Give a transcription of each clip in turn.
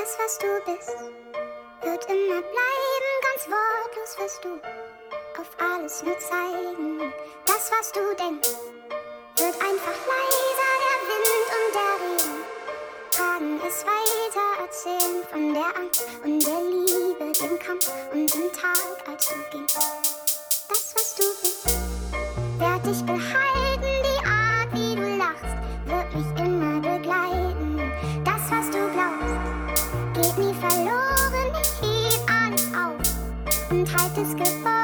Das, was du bist, wird immer bleiben. Ganz wortlos wirst du auf alles nur zeigen. Das, was du denkst, wird einfach leiser. Der Wind und der Regen tragen es weiter. Erzählen von der Angst und der Liebe, dem Kampf und dem Tag, als du gingst. Auf und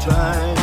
Try.